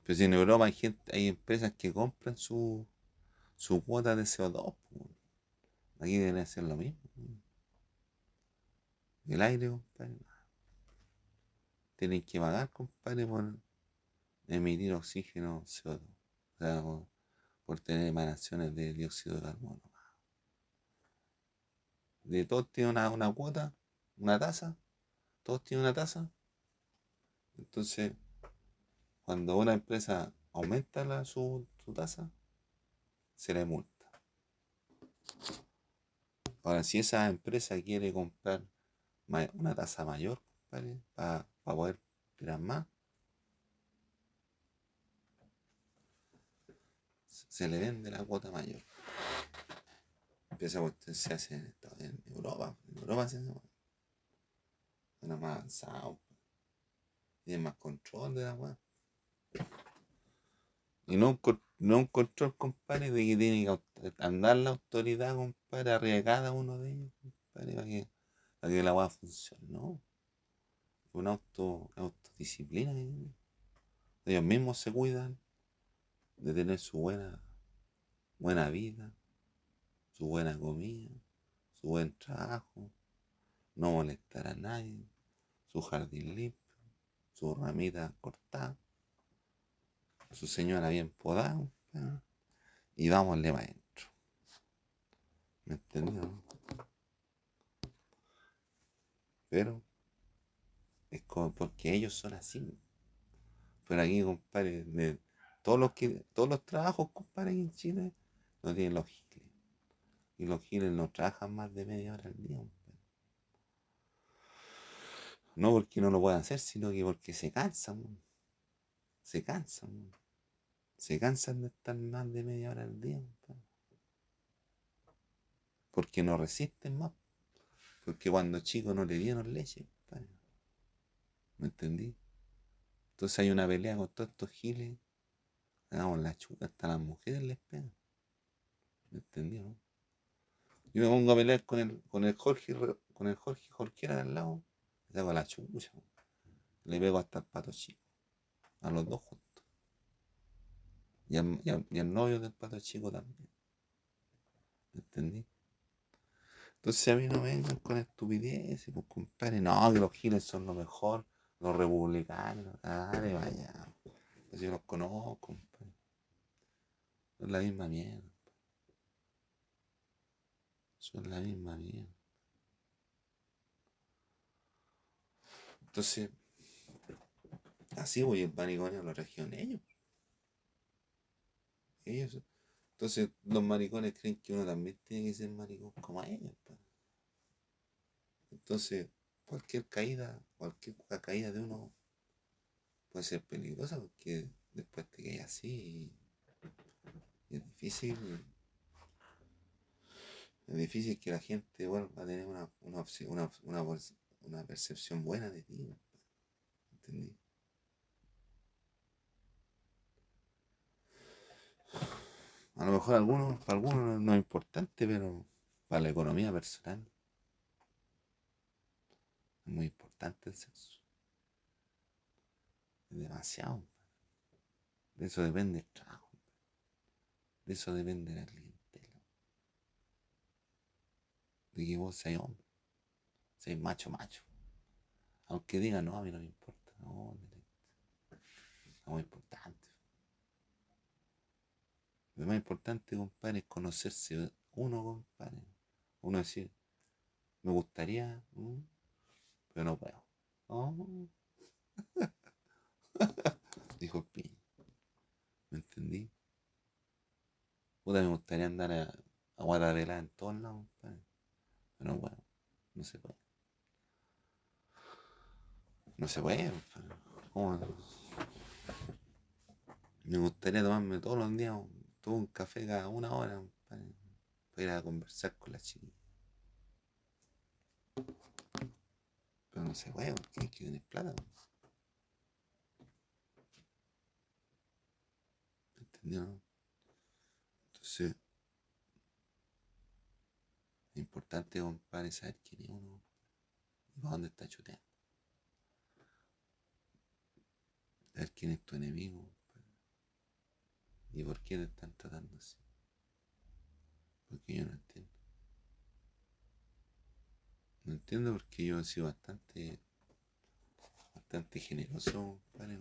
Pero si en Europa hay gente, hay empresas que compran su, su cuota de CO2. Aquí deben hacer lo mismo. El aire, compadre. Tienen que pagar, compadre, por emitir oxígeno CO2. O por, tener emanaciones de dióxido de carbono. De todos tienen una, una cuota, una tasa. Todos tienen una tasa. Entonces, cuando una empresa aumenta su, su tasa, se le multa. Ahora, si esa empresa quiere comprar una tasa mayor, para poder tirar más, se le vende la cuota mayor. Empieza a se hace en, Europa. En Europa se hace más avanzado. Tiene más control de la web. Y no, no un control, compadre, de que tiene que andar la autoridad, compadre, arriba de cada uno de ellos, compadre, para que, para que la weá funcione, ¿no? Una auto, autodisciplina. Ellos mismos se cuidan de tener su buena, buena vida, su buena comida, su buen trabajo, no molestar a nadie, su jardín limpio, su ramita cortada su señora bien podada, y vámonle para adentro. ¿Me entendió? Pero es como porque ellos son así. Pero aquí, compadre, todos los que, todos los trabajos, compadre, en Chile, no tienen giles. Y los giles no trabajan más de media hora al día, No porque no lo puedan hacer, sino que porque se cansan se cansan. Se cansan de estar más de media hora al día. Porque no resisten más. Porque cuando chicos no le dieron leche. ¿Me entendí? Entonces hay una pelea con todos estos giles. Hagamos la chuca, hasta las mujeres les pegan. ¿Me entendí? Yo me pongo a pelear con el, con el Jorge, con el Jorge Jorquera al lado. Le hago la chucha. Le pego hasta el pato chico a los dos juntos. Y al, novio del pato chico también. ¿Entendí? Entonces a mí no vengan con estupideces, pues compadre, no, que los giles son lo mejor, los republicanos, dale, vaya. Pues yo los conozco, compadre. Son la misma mierda. Son la misma mierda. Entonces, Así, voy el manicomio lo región ellos. Ellos. Entonces, los maricones creen que uno también tiene que ser maricón como ellos. Entonces, cualquier caída, cualquier caída de uno puede ser peligrosa porque después te quedas así y, es difícil. Es difícil que la gente vuelva a tener una, una percepción buena de ti. ¿Entendí? A lo mejor algunos, para algunos no es importante, pero para la economía personal es muy importante el sexo. Es demasiado. De eso depende el trabajo. De eso depende la clientela. De que vos seas hombre. Seas macho, macho. Aunque digan, no, a mí no me importa. No, muy importante. Lo más importante, compadre, es conocerse uno, compadre. Uno decir, me gustaría, pero no puedo. Oh. Dijo el piña. ¿Me entendí? Puta, me gustaría andar a, a Guadalajara en todos lados, compadre. Pero bueno, no se puede. No se puede, compadre. Me gustaría tomarme todos los días un café cada una hora, para ir a conversar con la chiquilla. Pero no se puede porque hay que tener plata. ¿Entendió? Entonces, es importante, compadre, saber quién es uno y para dónde está chuteando. Saber quién es tu enemigo y por qué te están tratando así. Porque yo no entiendo. No entiendo porque yo he sido bastante, bastante generoso, compadre,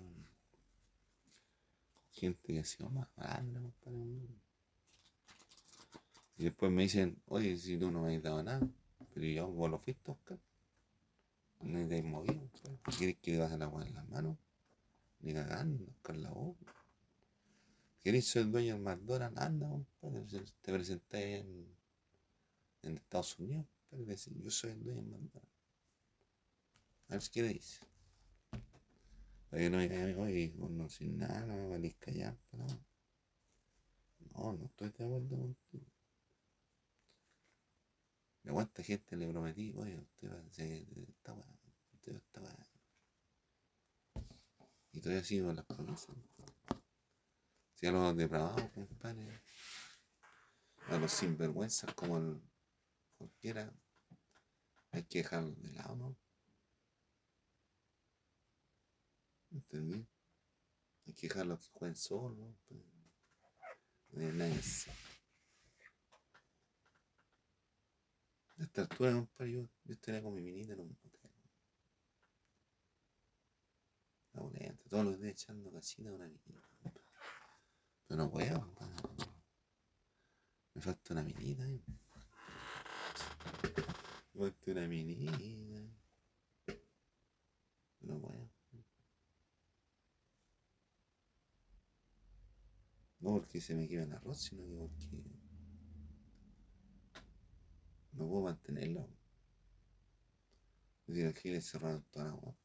gente que ha sido más grande, compadre. Y después me dicen, oye, si tú no me has dado nada, pero yo vos lo fuiste a. No te has movido, compadre. ¿Quieres que le baje la agua en las manos? Ni cagando, buscar la boca. ¿Querés ser dueño del McDonald's? Anda, compadre. Te presenté en, en Estados Unidos. Pero decir, yo soy el dueño del McDonald's. A ver qué le dice. Para que no diga, oye, no sin nada, no me valís callar. Pero... No, no estoy de acuerdo contigo. ¿A cuánta gente le prometí? Oye, usted va a hacer esta weá, usted va a esta weá. Y todavía sigo las promesas. Si a los depravados, compadre, a los sinvergüenzas como cualquiera, hay que dejarlos de lado, ¿no? ¿Entendí? Hay que dejarlos que jueguen solos. Pues, no hay nada que hacer. A esta altura, compadre, yo, yo estaría con mi minita en un hotel. Aburrente, todos los días echando casita a una compadre. Pero no puedo, compadre. Me falta una minita. ¿eh? Me falta una minita. No puedo. No porque se me quema el arroz, sino que porque no puedo mantenerlo. Digo, aquí le cerraron toda la agua.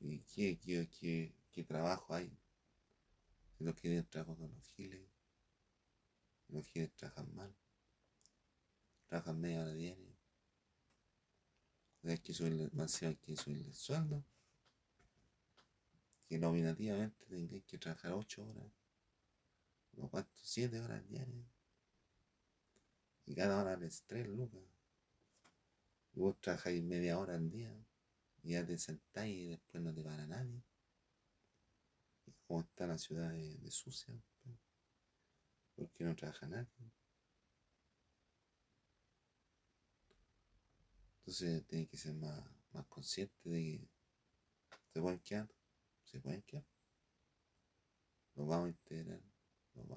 ¿Y qué, qué, qué, qué trabajo hay? Si los giles trabajan con los giles, los giles trabajan mal, trabajan media hora diaria. Hay que subirle, más hay que subirle el sueldo. Que nominativamente tengáis que trabajar 8 horas. ¿No cuánto? 7 horas diarias. Y cada hora les 3 lucas. Y vos trabajáis media hora al día. Y ya te sentáis y después no te para nadie. Y como está la ciudad de, sucia. Porque no trabaja nadie. Entonces tiene que ser más, más consciente de que se pueden quedar. Se pueden quedar. Los vamos a integrar.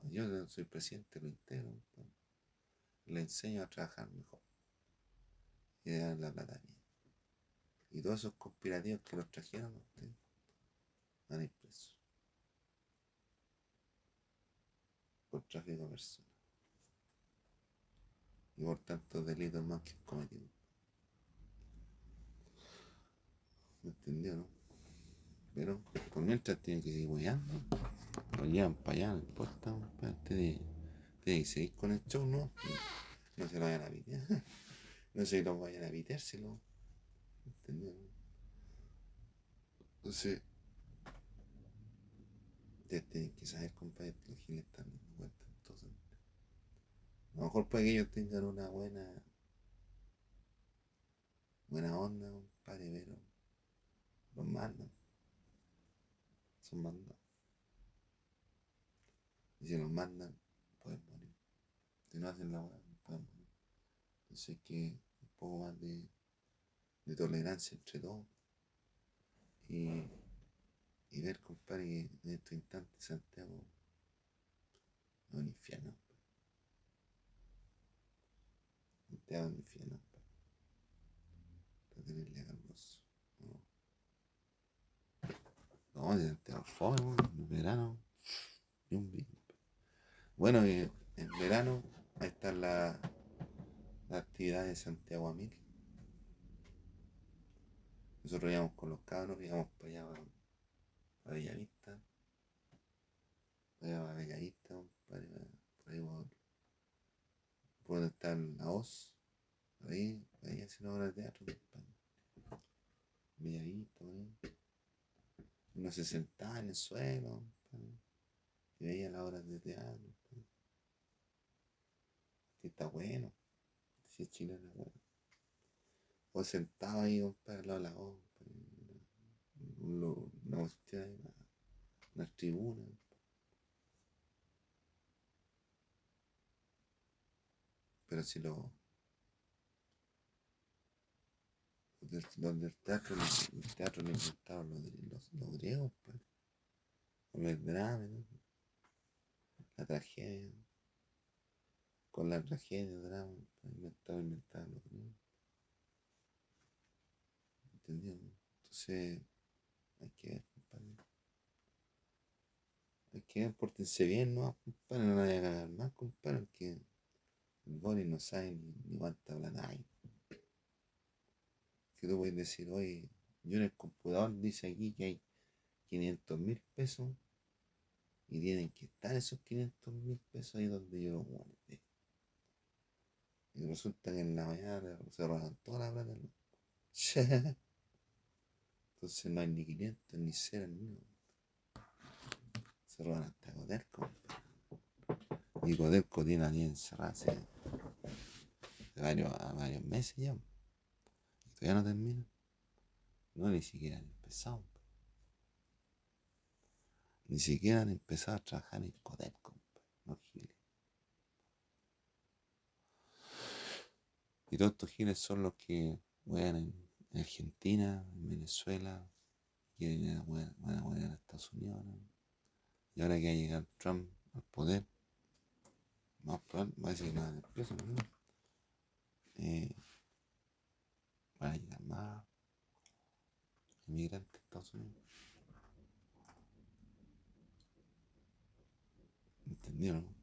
Yo soy presidente, lo integro. pues. Le enseño a trabajar mejor. Y le dan la plata. Y todos esos conspirativos que los trajeron a ustedes van a ir presos. Por tráfico de personas. Y por tantos delitos más que cometido. ¿Me entendió, no? Pero por mientras tienen que seguir hueando. Lo llevan para allá, no importa. compadre. Ustedes tienen que con el show, ¿no? No se lo vayan a pitear. No se lo vayan a piteárselo. ¿Entendió? no? Entonces, ustedes tienen que saber, compadre, los giles están dando cuenta. Entonces, a lo mejor puede que ellos tengan una buena buena onda, compadre, pero los mandan. Son mandados. Y si los mandan. Si no hacen la hueá, pueden morir. Entonces que un poco más de, de tolerancia entre todos. Y, y ver, compadre, que en estos instantes Santiago es un infierno. Santiago es un infierno. Para tenerle calmoso. No, de Santiago fome, en verano. Y un vino. Bueno, en verano ahí están las la actividades de Santiago a mil. Nosotros íbamos con los cabros, íbamos para allá, para, para Bellavista. Para allá para Bellavista, compadre, para- por ahí está en la OZ, ahí, ahí haciendo obras de teatro. Villadito, ahí. Uno se sentaba en el suelo, y veía las obras de teatro. Está bueno, si es chileno, bueno. O sentado ahí, compadre, al lado de la lo- una cuestión ahí, una, una tribuna. Pero si lo. Los del teatro, el teatro lo inventaron los, los, los griegos, pues. Con el drama, la tragedia. Con la tragedia, drama, pues, inventaron, inventaron los griegos. ¿Entendido? Entonces, hay que ver, compadre. Hay que ver, pórtense bien, ¿no? Compadre, no la vayan a cagar más, compadre, que el Boris no sabe ni, ni cuánta plata hay. Que tú puedes decir, oye, yo en el computador dice aquí que hay 500 mil pesos y tienen que estar esos 500 mil pesos ahí donde yo los guardé. Y resulta que en la mañana se roban toda la plata. ¿no? Entonces no hay ni 500 ni cero ni uno. Se roban hasta Codelco. Y Codelco tiene a 10 encerradas hace varios, varios meses ya. Y todavía no termina. No, ni siquiera han empezado. Ni siquiera han empezado a trabajar en Codelco. No giles. Y todos estos giles son los que juegan en en Argentina, en Venezuela, quieren van a jugar a Estados Unidos. ¿no? Y ahora que va a llegar Trump al poder, más va a decir de preso, ¿no? Eh, van a llegar más inmigrantes a Estados Unidos. ¿Entendieron? no?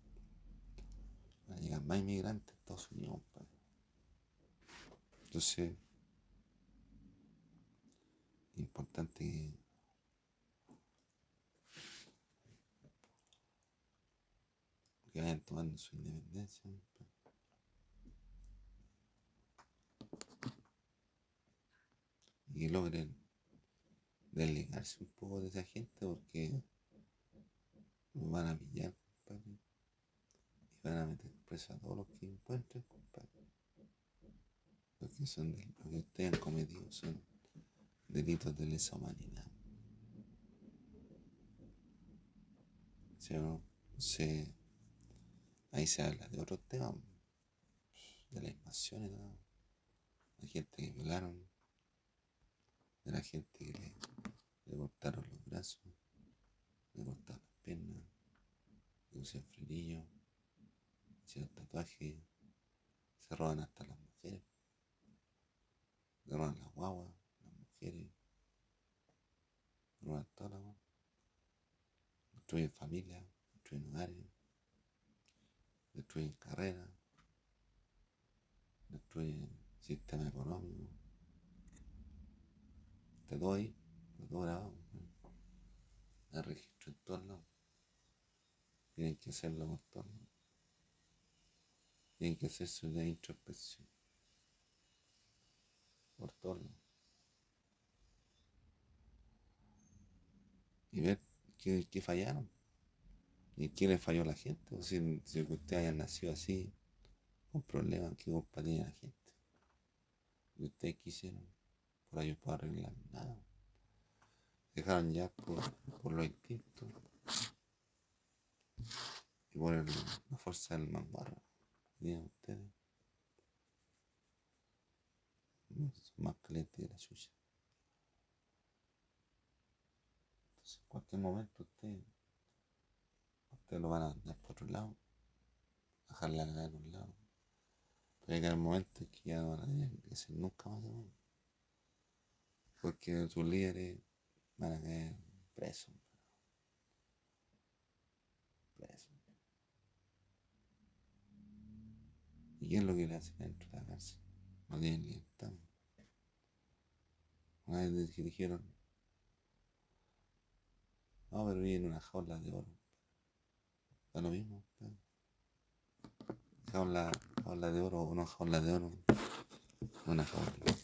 Van a llegar más inmigrantes a Estados Unidos, compadre. Entonces, importante que vayan tomando su independencia. Y logren desligarse un poco de esa gente porque van a pillar, compadre. Y van a meter preso a todos los que encuentren. Porque son de, lo que ustedes han cometido son delitos de lesa humanidad. ¿Sí no? Entonces, ahí se habla de otros temas, de las invasiones, ¿no? la gente que violaron, de la gente que le, cortaron los brazos, le cortaron las piernas, le pusieron frenillo, hicieron tatuajes, se roban hasta las se roban las guaguas, las mujeres, roban toda la guagua, destruyen familias, destruyen hogares, destruyen carreras, destruyen sistema económico, todo ahí, de todo grabado, hay registro en todos tienen que hacerlo por todos tienen que hacerse una introspección lados. y ver qué, qué fallaron y qué le falló a la gente. O si, si ustedes hayan nacido así, con problemas, qué culpa tiene la gente. Y ustedes quisieron, por ello puedo arreglar nada. Dejaron ya por, por los instintos y por la fuerza del manguarro. que tienen ustedes. Son más calientes que la suya. Entonces, en cualquier momento ustedes, ustedes lo van a mandar por otro lado, bajar la en un lado. Pero llega el momento en que ya no van a tener que nunca más hermano. Porque sus líderes van a caer presos. Presos. ¿Y qué es lo que le hacen dentro de la cárcel? No tienen libertad. Vez dijeron, no, pero vive en una jaula de oro. Da lo mismo. pues. Jaula jaula de oro o no jaula de oro. Una jaula.